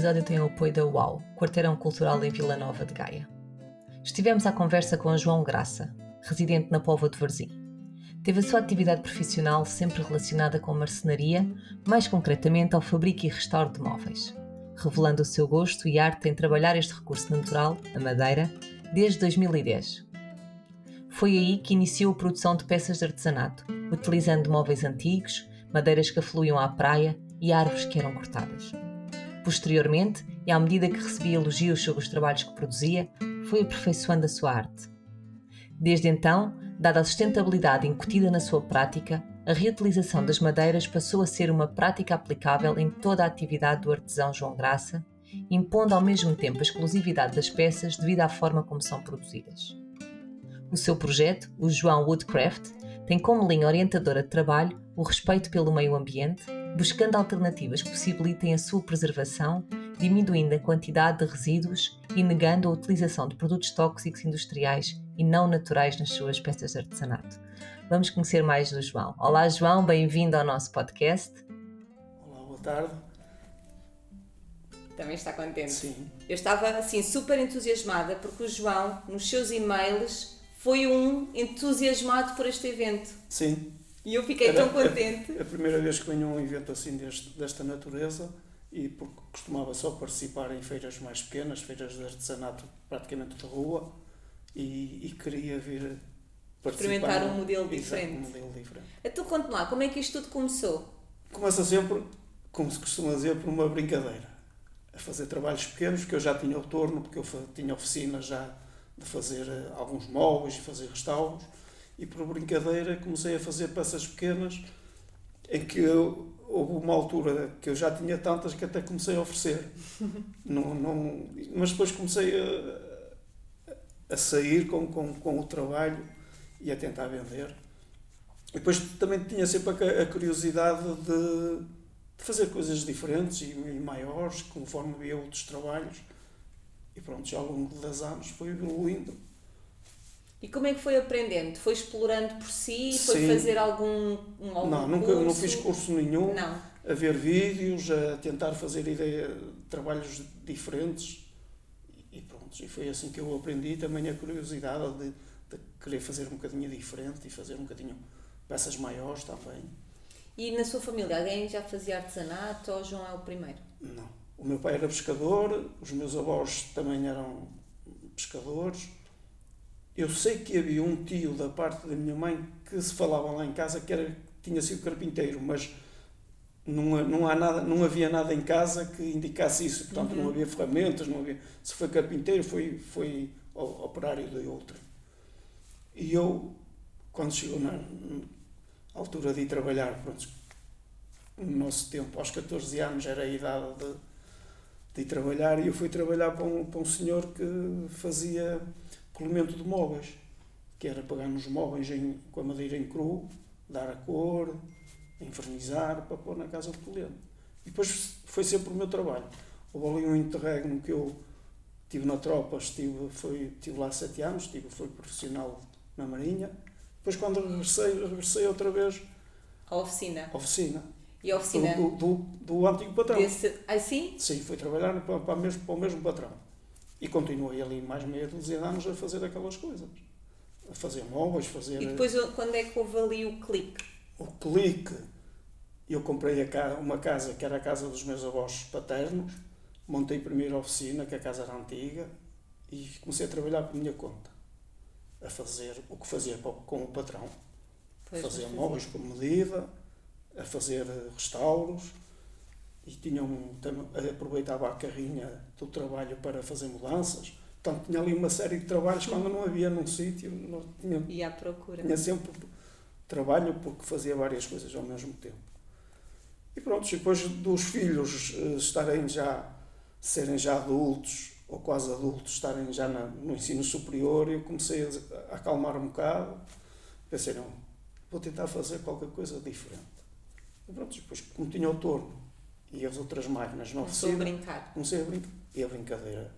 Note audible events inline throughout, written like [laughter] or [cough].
Episódio tem o apoio da UAU, Quarteirão Cultural em Vila Nova de Gaia. Estivemos à conversa com João Graça, residente na Póvoa de Varzim. Teve a sua atividade profissional sempre relacionada com marcenaria, mais concretamente ao fabrico e restauro de móveis, revelando o seu gosto e arte em trabalhar este recurso natural, a madeira, desde 2010. Foi aí que iniciou a produção de peças de artesanato, utilizando móveis antigos, madeiras que afluíam à praia e árvores que eram cortadas. Posteriormente, e à medida que recebia elogios sobre os trabalhos que produzia, foi aperfeiçoando a sua arte. Desde então, dada a sustentabilidade incutida na sua prática, a reutilização das madeiras passou a ser uma prática aplicável em toda a atividade do artesão João Graça, impondo ao mesmo tempo a exclusividade das peças devido à forma como são produzidas. O seu projeto, o João Woodcraft, tem como linha orientadora de trabalho o respeito pelo meio ambiente, buscando alternativas que possibilitem a sua preservação, diminuindo a quantidade de resíduos e negando a utilização de produtos tóxicos industriais e não naturais nas suas peças de artesanato. Vamos conhecer mais do João. Olá, João, bem-vindo ao nosso podcast. Olá, boa tarde. Também está contente? Sim. Eu estava assim super entusiasmada porque o João, nos seus e-mails, foi um entusiasmado por este evento. Sim. E eu fiquei Era tão contente. A, a primeira vez que venho a um evento assim deste, desta natureza e porque costumava só participar em feiras mais pequenas, feiras de artesanato praticamente de rua e, e queria vir participar. Experimentar um modelo Exato, diferente. Um modelo diferente. Então conte lá, como é que isto tudo começou? Começa sempre, como se costuma dizer, por uma brincadeira. A fazer trabalhos pequenos, porque eu já tinha o torno, porque eu tinha oficina já de fazer eh, alguns móveis e fazer restauros. E por brincadeira comecei a fazer peças pequenas em que eu, houve uma altura que eu já tinha tantas que até comecei a oferecer. [laughs] não, não, mas depois comecei a, a sair com, com, com o trabalho e a tentar vender. E depois também tinha sempre a, a curiosidade de, de fazer coisas diferentes e, e maiores, conforme via outros trabalhos. E pronto, já ao longo dos anos foi evoluindo. E como é que foi aprendendo? Foi explorando por si? Foi Sim. fazer algum, um, algum não, nunca curso? não fiz curso nenhum. Não. A ver vídeos, a tentar fazer ideia, trabalhos diferentes. E, pronto, e foi assim que eu aprendi também a curiosidade de, de querer fazer um bocadinho diferente e fazer um bocadinho peças maiores também. E na sua família, alguém já fazia artesanato ou João é o primeiro? Não. O meu pai era pescador, os meus avós também eram pescadores. Eu sei que havia um tio da parte da minha mãe que se falava lá em casa que era, tinha sido carpinteiro, mas não, não, há nada, não havia nada em casa que indicasse isso. Portanto, não havia ferramentas, não havia. Se foi carpinteiro, foi, foi operário de outro. E eu, quando chegou na, na altura de ir trabalhar, pronto, no nosso tempo, aos 14 anos era a idade de, de ir trabalhar e eu fui trabalhar para um, para um senhor que fazia polimento de móveis, que era pegar nos móveis em, com a madeira em cru, dar a cor, infernizar para pôr na casa de cliente. E depois foi sempre o meu trabalho. Houve ali um interregno que eu estive na tropa, estive, foi, estive lá sete anos, estive, fui profissional na Marinha. Depois quando regressei, regressei outra vez A oficina. à oficina. E a oficina? Do, do, do antigo patrão. Desse... Assim? Sim, fui trabalhar para, para, mesmo, para o mesmo patrão. E continuei ali mais meia dúzia de anos a fazer aquelas coisas. A fazer móveis, fazer E depois quando é que houve ali o clique? o clique. Eu comprei a ca- uma casa que era a casa dos meus avós paternos, montei a oficina, que a casa era antiga, e comecei a trabalhar por minha conta. A fazer o que fazia com o patrão. Pois, fazer móveis por medida, a fazer restauros e tinha tam- aproveitava a carrinha do trabalho para fazer mudanças. Portanto, tinha ali uma série de trabalhos quando não havia num sítio, não tinha, E à procura. tinha sempre trabalho porque fazia várias coisas ao mesmo tempo. E pronto, depois dos filhos eh, estarem já serem já adultos ou quase adultos, estarem já no ensino superior, eu comecei a, a acalmar um bocado. Pensei, não, vou tentar fazer qualquer coisa diferente. E pronto, depois, como tinha o torno e as outras máquinas não Começou a brincar. Comecei a brincar. E a brincadeira.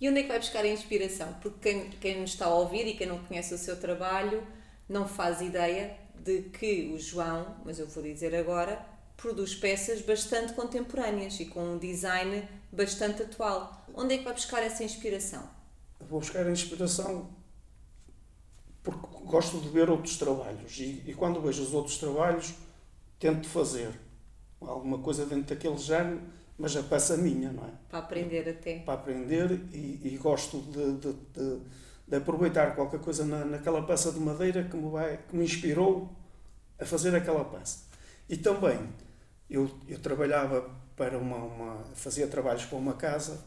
E onde é que vai buscar a inspiração? Porque quem, quem nos está a ouvir e quem não conhece o seu trabalho não faz ideia de que o João, mas eu vou dizer agora, produz peças bastante contemporâneas e com um design bastante atual. Onde é que vai buscar essa inspiração? Vou buscar a inspiração porque gosto de ver outros trabalhos e, e quando vejo os outros trabalhos tento fazer alguma coisa dentro daquele género, mas a peça minha, não é? Para aprender até. Para aprender e, e gosto de, de, de, de, aproveitar qualquer coisa na, naquela peça de madeira que me, vai, que me inspirou a fazer aquela peça. E também, eu, eu trabalhava para uma, uma, fazia trabalhos para uma casa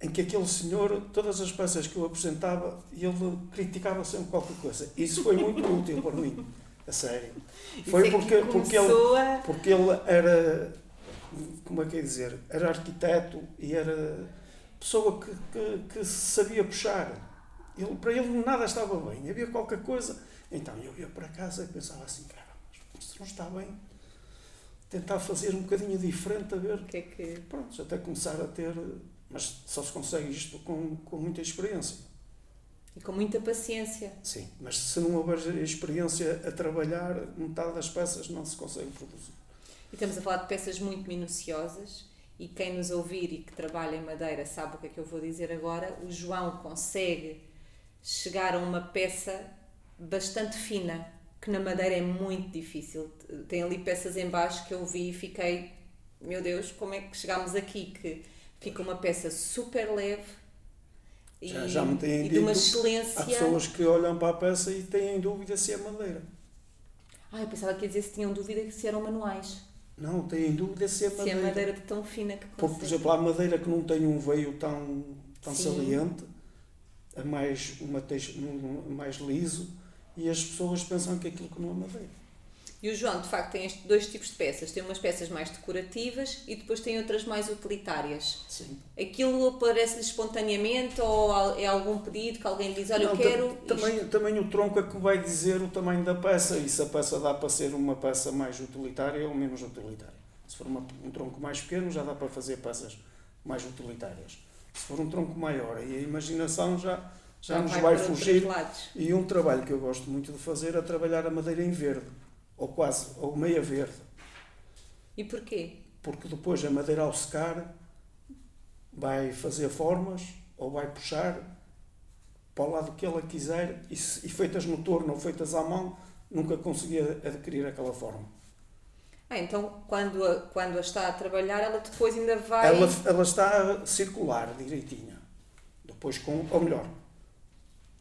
em que aquele senhor, todas as peças que eu apresentava, ele criticava sempre qualquer coisa. Isso foi muito [laughs] útil para mim, a sério. Foi é porque, porque, ele, a... porque ele era, como é que é dizer, era arquiteto e era pessoa que, que, que sabia puxar. Ele, para ele nada estava bem, havia qualquer coisa. Então eu ia para casa e pensava assim, cara, mas isto não está bem tentar fazer um bocadinho diferente, a ver. Que é que... Pronto, até começar a ter. Mas só se consegue isto com, com muita experiência. E com muita paciência. Sim, mas se não houver experiência a trabalhar, metade das peças não se consegue produzir. E estamos a falar de peças muito minuciosas. E quem nos ouvir e que trabalha em madeira sabe o que é que eu vou dizer agora. O João consegue chegar a uma peça bastante fina que na madeira é muito difícil. Tem ali peças em baixo que eu vi e fiquei, meu Deus, como é que chegámos aqui? Que fica uma peça super leve e, já, já me têm e dito, de uma excelência. Há pessoas que olham para a peça e têm dúvida se é madeira. Ah, eu pensava que ia dizer se tinham dúvida se eram manuais. Não, têm dúvida se é madeira. Se é madeira de tão fina que consegue. Porque, por exemplo, há madeira que não tem um veio tão, tão saliente, é mais, uma, mais liso, e as pessoas pensam que aquilo que não é madeira. E o João, de facto, tem dois tipos de peças. Tem umas peças mais decorativas e depois tem outras mais utilitárias. Sim. Aquilo aparece-lhe espontaneamente ou é algum pedido que alguém diz, olha, não, eu quero também, também o tronco é que vai dizer o tamanho da peça e se a peça dá para ser uma peça mais utilitária ou menos utilitária. Se for uma, um tronco mais pequeno já dá para fazer peças mais utilitárias. Se for um tronco maior, aí a imaginação já já nos vai, vai fugir. E um trabalho que eu gosto muito de fazer é trabalhar a madeira em verde, ou quase, ou meia verde. E porquê? Porque depois a madeira ao secar vai fazer formas ou vai puxar para o lado que ela quiser e, e feitas no torno ou feitas à mão, nunca conseguia adquirir aquela forma. Ah, então quando a, quando a está a trabalhar, ela depois ainda vai. Ela, ela está a circular direitinha. Depois com. Ou melhor,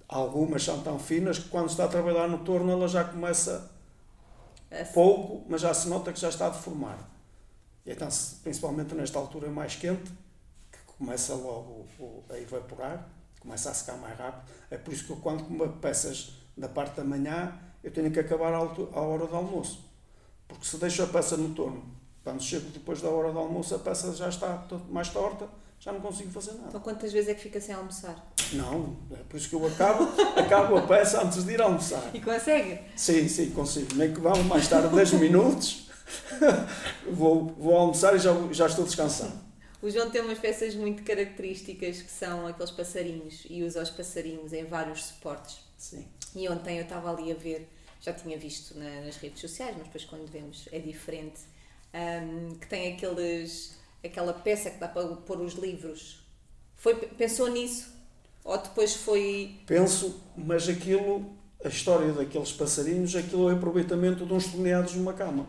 Algumas são tão finas que quando está a trabalhar no torno ela já começa pouco, mas já se nota que já está a deformar. E então, principalmente nesta altura mais quente, que começa logo a evaporar, começa a secar mais rápido. É por isso que eu, quando como peças da parte da manhã, eu tenho que acabar à hora do almoço. Porque se deixo a peça no torno, quando chego depois da hora do almoço, a peça já está mais torta, já não consigo fazer nada. Então quantas vezes é que fica sem almoçar? Não, é por isso que eu acabo, acabo a peça antes de ir almoçar. E consegue? Sim, sim, consigo. Nem que vá mais tarde 10 minutos, vou, vou almoçar e já, já estou descansado. O João tem umas peças muito características que são aqueles passarinhos e usa os passarinhos em vários suportes. Sim. E ontem eu estava ali a ver, já tinha visto na, nas redes sociais, mas depois quando vemos é diferente, um, que tem aqueles, aquela peça que dá para pôr os livros. Foi, pensou nisso? Ou depois foi. Penso, mas aquilo, a história daqueles passarinhos, aquilo é o aproveitamento de uns torneados numa cama.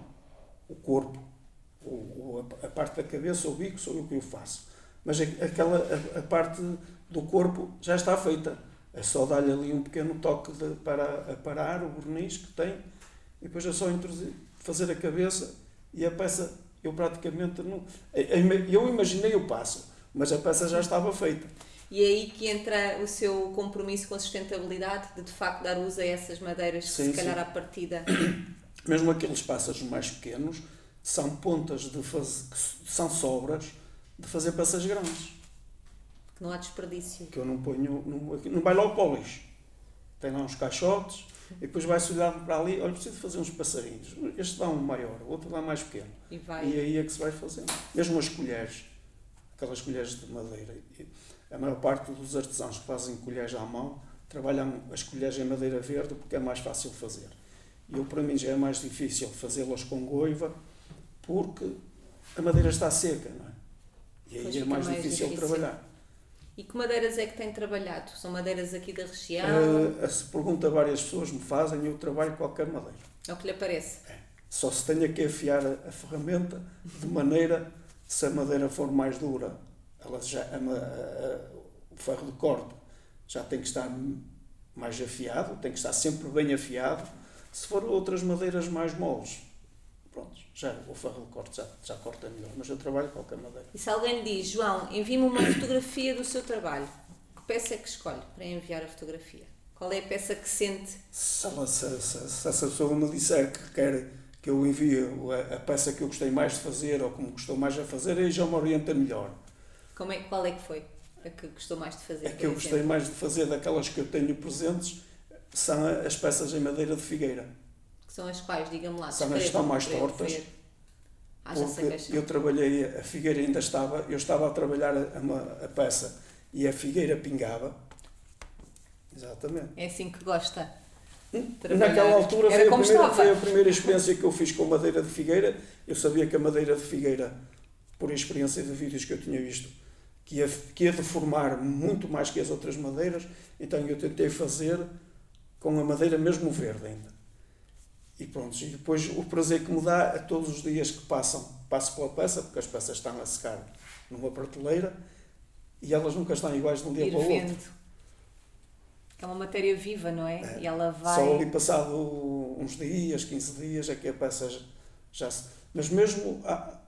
O corpo, o, a parte da cabeça, o bico, sou eu que o faço. Mas aquela, a, a parte do corpo já está feita. É só dar-lhe ali um pequeno toque de, para parar o verniz que tem e depois é só introduzir, fazer a cabeça e a peça, eu praticamente não. Eu imaginei o passo, mas a peça já estava feita. E é aí que entra o seu compromisso com a sustentabilidade, de de facto dar uso a essas madeiras que sim, se calhar sim. à partida. [coughs] Mesmo aqueles pássaros mais pequenos são pontas de faz... são sobras de fazer peças grandes. Que não há desperdício. Que eu não ponho. Não, não vai logo para o lixo. Tem lá uns caixotes e depois vai-se olhar para ali. Olha, preciso fazer uns passarinhos. Este dá um maior, o outro dá mais pequeno. E vai. E aí é que se vai fazendo. Mesmo as colheres, aquelas colheres de madeira. A maior parte dos artesãos que fazem colheres à mão trabalham as colheres em madeira verde porque é mais fácil fazer. E eu, para mim, já é mais difícil fazê-las com goiva porque a madeira está seca, não é? E aí é mais, mais difícil, difícil. trabalhar. E que madeiras é que tem trabalhado? São madeiras aqui da região? Uh, essa pergunta várias pessoas me fazem eu trabalho qualquer madeira. É o que lhe aparece? Só se tenha que afiar a, a ferramenta de maneira, se a madeira for mais dura, ela já, a- a- o ferro de corte já tem que estar mais afiado, tem que estar sempre bem afiado. Se for outras madeiras mais moles, pronto, já o ferro de corte já, já corta melhor, mas eu trabalho qualquer madeira. E se alguém lhe diz, João, envie-me uma fotografia do seu trabalho, que peça é que escolhe para enviar a fotografia? Qual é a peça que sente? Se, ela, se, se, se essa pessoa me disser que quer que eu envie a, a peça que eu gostei mais de fazer ou como gostou mais a fazer, aí já me orienta melhor. Como é, qual é que foi a que gostou mais de fazer? Por que eu exemplo? gostei mais de fazer daquelas que eu tenho presentes, são as peças em madeira de figueira. Que são as quais, diga-me lá. São as que estão mais tortas. ver. Porque eu trabalhei, a figueira ainda estava, eu estava a trabalhar a, uma- a peça e a figueira pingava. Exatamente. É assim que gosta. Hum? Trabalhar. Naquela altura foi a, primeira, foi a primeira experiência que eu fiz com madeira de figueira. Eu sabia que a madeira de figueira, por experiência de vídeos que eu tinha visto, que ia, que ia deformar muito mais que as outras madeiras, então eu tentei fazer com a madeira mesmo verde ainda. E pronto, e depois o prazer que me dá a todos os dias que passam, passo pela peça, porque as peças estão a secar numa prateleira e elas nunca estão iguais de um dia Ir para o outro. vendo. É uma matéria viva, não é? É. E ela vai. Só ali passado uns dias, 15 dias, é que a peça já- já se. Mas mesmo há,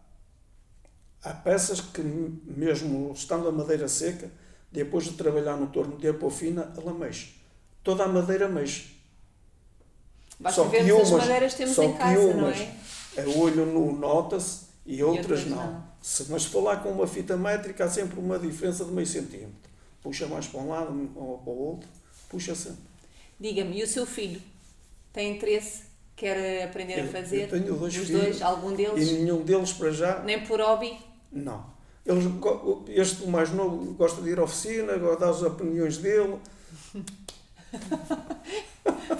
há peças que, mesmo estando a madeira seca, depois de trabalhar no torno de apofina, ela mexe. Toda a madeira mexe. Basta só que vermos as umas- madeiras que temos só em que casa, não umas- é? A olho nu nota-se e outras, outras não. não. Se, mas lá com uma fita métrica, há sempre uma diferença de meio centímetro. Puxa mais para um lado ou para o outro, puxa sempre. Diga-me, e o seu filho tem interesse? Quer aprender Eu- a fazer? eu tenho dois Os filhos. dois? Algum deles? E nenhum deles para já Nem por hobby? Não. Eles, este, mais novo, gosta de ir à oficina, gosta as opiniões dele. [laughs]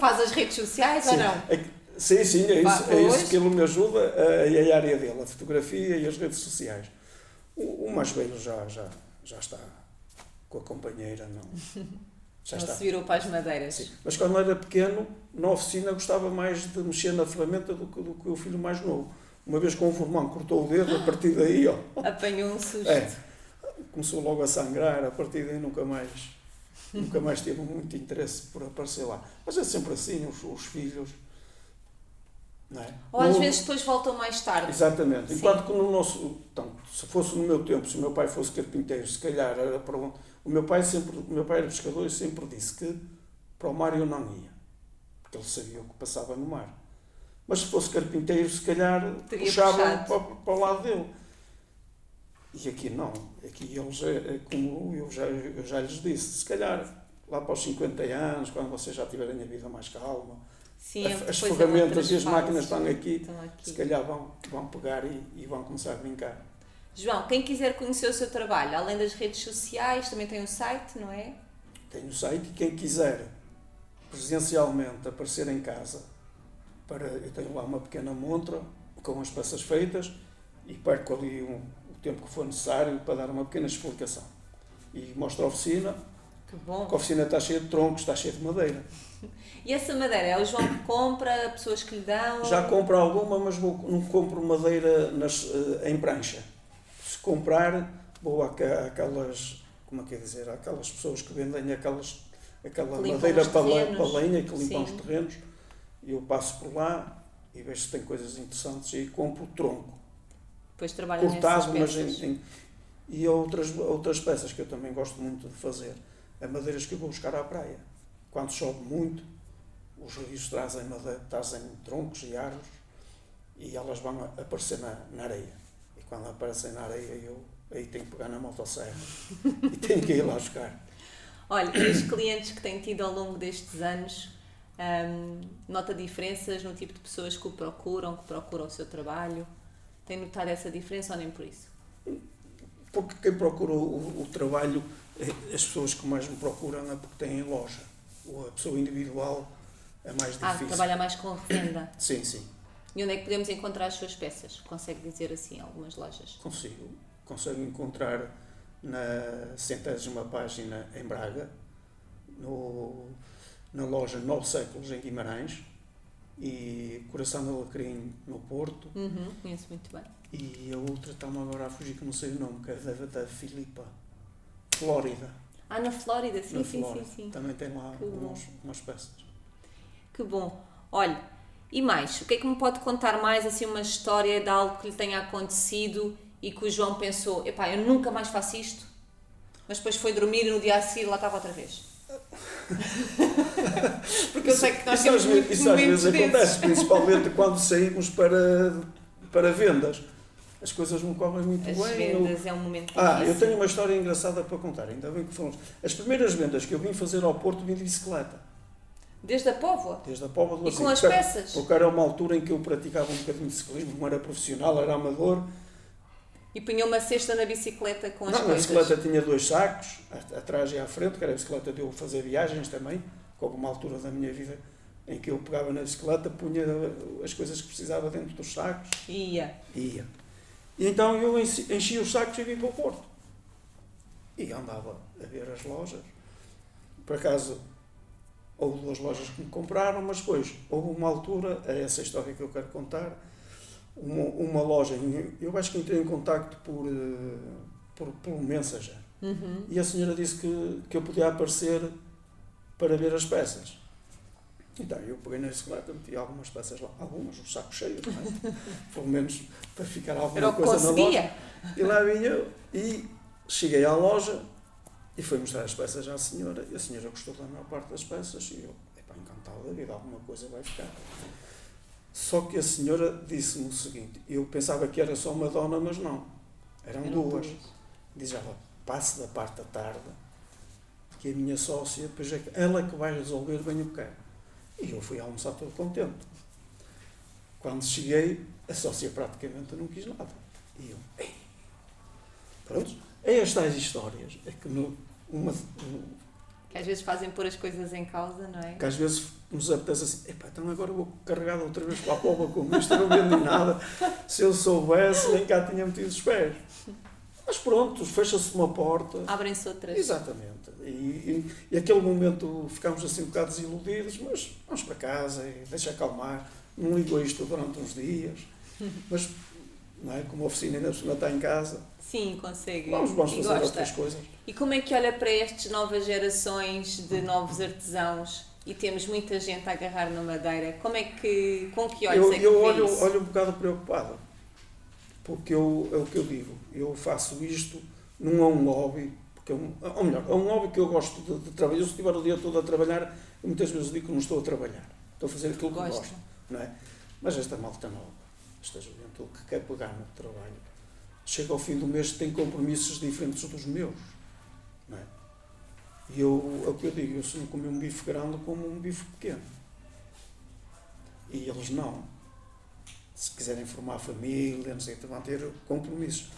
Faz as redes sociais ou Sim, não? é sim, sim, é isso, é isso que ele me ajuda, é é a área dele, a fotografia e as redes sociais. O, o mais velho já, já, já está com a companheira, não. [laughs] Já não está. se virou para as madeiras. Sim. Mas quando era pequeno, na oficina gostava mais de mexer na ferramenta do que, do que o filho mais novo. Uma vez com o formão cortou o dedo, a partir daí, ó, [laughs] Apanhou um susto. É. começou logo a sangrar, a partir daí nunca mais, nunca mais teve muito interesse por aparecer lá. Mas é sempre assim, os, os filhos. Não é? Ou às No- vezes depois voltam mais tarde. Exatamente. Sim. Enquanto que no nosso. Então, se fosse no meu tempo, se o meu pai fosse carpinteiro, se calhar era para um, o meu pai sempre, o meu pai era pescador e sempre disse que para o mar eu não ia, porque ele sabia o que passava no mar. Mas se fosse carpinteiro, se calhar Teria puxava para, para o lado dele. E aqui não. Aqui eles, é, é como eu já, eu já lhes disse, se calhar lá para os 50 anos, quando vocês já tiverem a vida mais calma, Sim, as, há ferramentas e as máquinas estão aqui, Estão aqui. se calhar vão, vão pegar e, e vão começar a brincar. João, quem quiser conhecer o seu trabalho, além das redes sociais, também tem um site, não é? Tenho o site e quem quiser presencialmente aparecer em casa, para, eu tenho lá uma pequena montra com as peças feitas e perco ali um, tempo que for necessário para dar uma pequena explicação. E mostro a oficina, Que bom. que a oficina está cheia de troncos, está cheia de madeira. [laughs] E essa madeira é o João que compra, pessoas que lhe dão? Já compro alguma, mas vou, não compro madeira nas, eh, em prancha. Se comprar, vou àquelas, como é que é dizer, àquelas pessoas que vendem aquelas, aquela madeira para, lenha, que limpam Sim. os terrenos. E eu passo por lá e vejo se tem coisas interessantes e compro o tronco, Depois trabalham cortado, mas em, em- e outras, outras peças que eu também gosto muito de fazer. É madeiras que eu vou buscar à praia. Quando chove muito, os rios trazem, madeira, trazem troncos e árvores e elas vão aparecer na, na areia. E quando aparecem na areia eu, aí tenho que pegar na motosserra [laughs] e tenho que ir lá buscar. Olha, e os clientes que têm tido ao longo destes anos, hum, nota diferenças no tipo de pessoas que o procuram, que procuram o seu trabalho? Tem notado essa diferença ou nem por isso? Porque quem procura o, o trabalho, eh, as pessoas que mais me procuram é porque têm loja. Ou a pessoa individual é mais Ah, difícil. trabalha mais com revenda. [coughs] Sim, sim. E onde é que podemos encontrar as suas peças? Consegue dizer assim, algumas lojas? Consigo. Consigo encontrar na centésima página em Braga, no, na loja Nove Séculos em Guimarães e Coração de Alecrim no Porto Uhum, conheço muito bem. e a outra está-me agora a fugir que não sei o nome, que é da, da Filipa, Flórida. Ah, na Flórida, sim, na sim, Flórida. sim, sim. Também tem lá Que bom. umas, umas peças. Que bom. Olha, e mais? O que é que me pode contar mais, assim, uma história de algo que lhe tenha acontecido e que o João pensou, epá, eu nunca mais faço isto, mas depois foi dormir e no dia a seguir lá estava outra vez? [laughs] Porque eu sei que nós isso temos às, vezes, isso às vezes desses. acontece, principalmente quando saímos para, para vendas. As coisas não correm muito As bem. eu- vendas é um momento Ah, eu difícil. tenho uma história engraçada para contar, ainda bem que falamos. As primeiras vendas que eu vim fazer ao Porto vim de bicicleta, Desde a Póvoa? desde a Póvoa do E com Arzinho, as porque- peças? Porque era uma altura em que eu praticava um bocadinho de ciclismo, não era profissional, era amador. E punha uma cesta na bicicleta com as não, a coisas? bicicleta tinha dois sacos, a- atrás e à frente, que era a bicicleta de eu fazer viagens também, com alguma altura da minha vida em que eu pegava na bicicleta, punha as coisas que precisava dentro dos sacos Ia. ia. E então eu enchi os sacos e vim para o Porto. E andava a ver as lojas. Por acaso, houve duas lojas que me compraram, mas depois houve uma altura, é essa história que eu quero contar, uma, uma loja, eu acho que entrei em contacto por, eh, por, pelo Messenger. Uhum. E a senhora disse que, que eu podia aparecer para ver as peças. Então eu peguei na bicicleta, meti algumas peças lá, algumas, o saco cheio, não é? [laughs] pelo menos para ficar alguma que coisa na loja. conseguia. E lá vinha eu e cheguei à loja e fui mostrar as peças à senhora e a senhora gostou da maior parte das peças e eu, epá, encantado da vida, alguma coisa vai ficar. Só que a senhora disse-me o seguinte, eu pensava que era só uma dona, mas não, eram, Eram duas. Diz ela, passe da parte da tarde que a minha sócia, depois é que ela que vai resolver bem o que quer. E eu fui almoçar todo contente. Quando cheguei, a sócia praticamente não quis nada. E eu, ei, pronto. É estas histórias, é que, no, uma, Que às vezes fazem pôr as coisas em causa, não é? que às vezes nos apetece assim, epá, então agora vou carregar outra vez para a pova com isto, não vendo nada. Se eu soubesse, nem cá tinha metido os pés. Mas pronto, fecha-se uma porta. Abrem-se outras. Exatamente. E, e, e aquele momento ficámos assim um bocado desiludidos, mas vamos para casa e deixa acalmar. Não ligo a isto durante uns dias. Mas, não é? Como a oficina ainda por está em casa, Sim, consegue. vamos, vamos fazer gosta. outras coisas. E como é que olha para estas novas gerações de novos artesãos e temos muita gente a agarrar na madeira? Como é que, com que olhos Eu, é que eu olho, isso? olho um bocado preocupado, porque eu, é o que eu digo, eu faço isto, não é um hobby, porque é um, ou melhor, é um hobby que eu gosto de, de trabalhar. Eu, se estiver o dia todo a trabalhar, muitas vezes digo que não estou a trabalhar, estou a fazer aquilo que Gosta. gosto. Não é? Mas esta malta nova, esta juventude que quer pegar no trabalho, chega ao fim do mês tem compromissos diferentes dos meus. Não é? E eu, é o que eu digo, eu se não comer um bife grande, como um bife pequeno. E eles não. Se quiserem formar família, não sei, vão ter compromissos.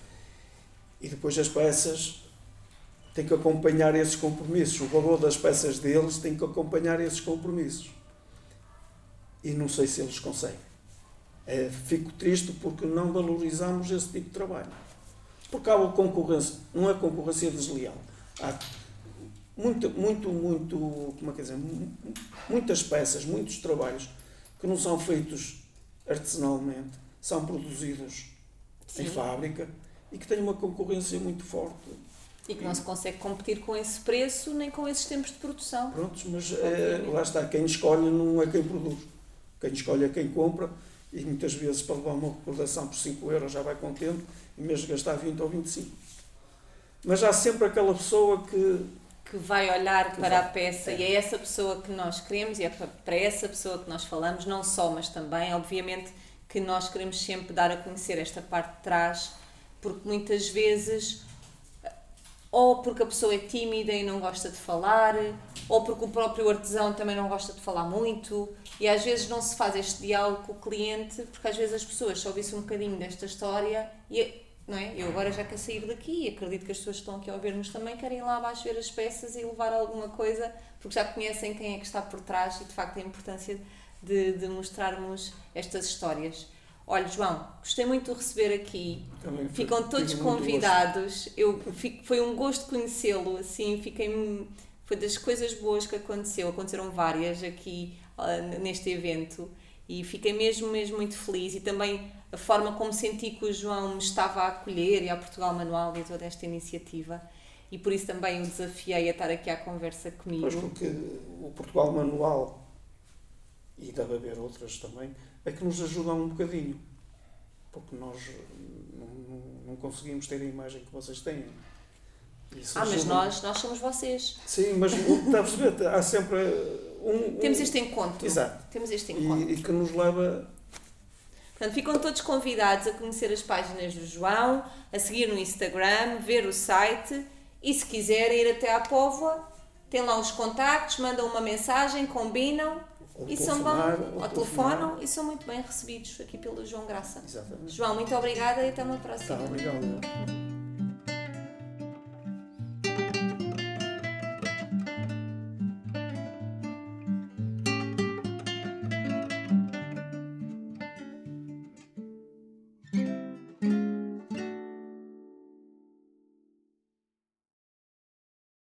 E depois as peças têm que acompanhar esses compromissos. O valor das peças deles tem que acompanhar esses compromissos. E não sei se eles conseguem. É, fico triste porque não valorizamos esse tipo de trabalho. Porque há uma concorrência, não é concorrência desleal. Há muito, muito, muito, como é que dizer, mu- muitas peças, muitos trabalhos que não são feitos artesanalmente, são produzidos em Sim. fábrica e que têm uma concorrência muito forte. E que não se consegue competir com esse preço nem com esses tempos de produção. Prontos, mas é, lá está, quem escolhe não é quem produz. Quem escolhe é quem compra e muitas vezes para levar uma recordação por 5 euros já vai contente, vez de gastar 20 ou 25. Mas há sempre aquela pessoa que que vai olhar Que para vai. a peça É. e é essa pessoa que nós queremos e é pa- para essa pessoa que nós falamos, não só, mas também, obviamente, que nós queremos sempre dar a conhecer esta parte de trás, porque muitas vezes ou porque a pessoa é tímida e não gosta de falar, ou porque o próprio artesão também não gosta de falar muito, e às vezes não se faz este diálogo com o cliente, porque às vezes as pessoas só ouvissem um bocadinho desta história e não é? Eu agora já quero sair daqui e acredito que as pessoas que estão aqui a ouvir-nos também querem ir lá abaixo ver as peças e levar alguma coisa, porque já conhecem quem é que está por trás e de facto a importância de, de mostrarmos estas histórias. Olha, João, gostei muito de receber aqui. Também foi- Ficam todos tive muito convidados. Eu fico, foi um gosto conhecê-lo, assim, fiquei foi das coisas boas que aconteceu. Aconteceram várias aqui ah, neste evento e fiquei mesmo mesmo muito feliz e também a forma como senti que o João me estava a acolher e a Portugal Manual e toda esta iniciativa. E por isso também o desafiei a estar aqui à conversa comigo. Pois porque o Portugal Manual, e deve haver outras também, é que nos ajudam um bocadinho. Porque nós não, não, não conseguimos ter a imagem que vocês têm. Isso Ah, mas ajuda- nós, nós somos vocês. Sim, mas está a perceber? Há sempre um. um- Temos este encontro. Exato. Temos este encontro. E, e que nos leva. Portanto, ficam todos convidados a conhecer as páginas do João, a seguir no Instagram, ver o site e se quiserem ir até à Póvoa, tem lá os contactos, mandam uma mensagem, combinam Ou e são bom, ou telefonam e são muito bem recebidos aqui pelo João Graça. Exatamente. João, muito obrigada e até uma Tá, próxima. obrigado.